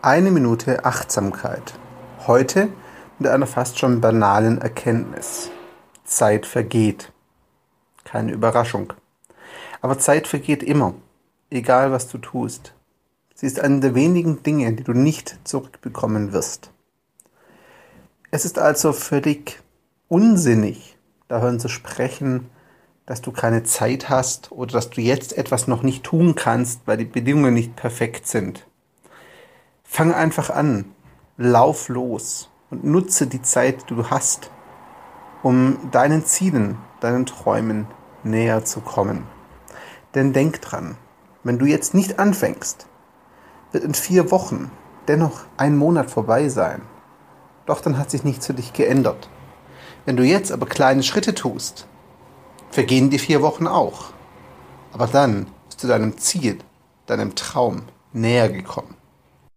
Eine Minute Achtsamkeit. Heute mit einer fast schon banalen Erkenntnis. Zeit vergeht. Keine Überraschung. Aber Zeit vergeht immer, egal was du tust. Sie ist eine der wenigen Dinge, die du nicht zurückbekommen wirst. Es ist also völlig unsinnig, davon zu sprechen, dass du keine Zeit hast oder dass du jetzt etwas noch nicht tun kannst, weil die Bedingungen nicht perfekt sind. Fang einfach an, lauf los und nutze die Zeit, die du hast, um deinen Zielen, deinen Träumen näher zu kommen. Denn denk dran, wenn du jetzt nicht anfängst, wird in vier Wochen dennoch ein Monat vorbei sein. Doch dann hat sich nichts für dich geändert. Wenn du jetzt aber kleine Schritte tust, vergehen die vier Wochen auch. Aber dann bist du deinem Ziel, deinem Traum näher gekommen.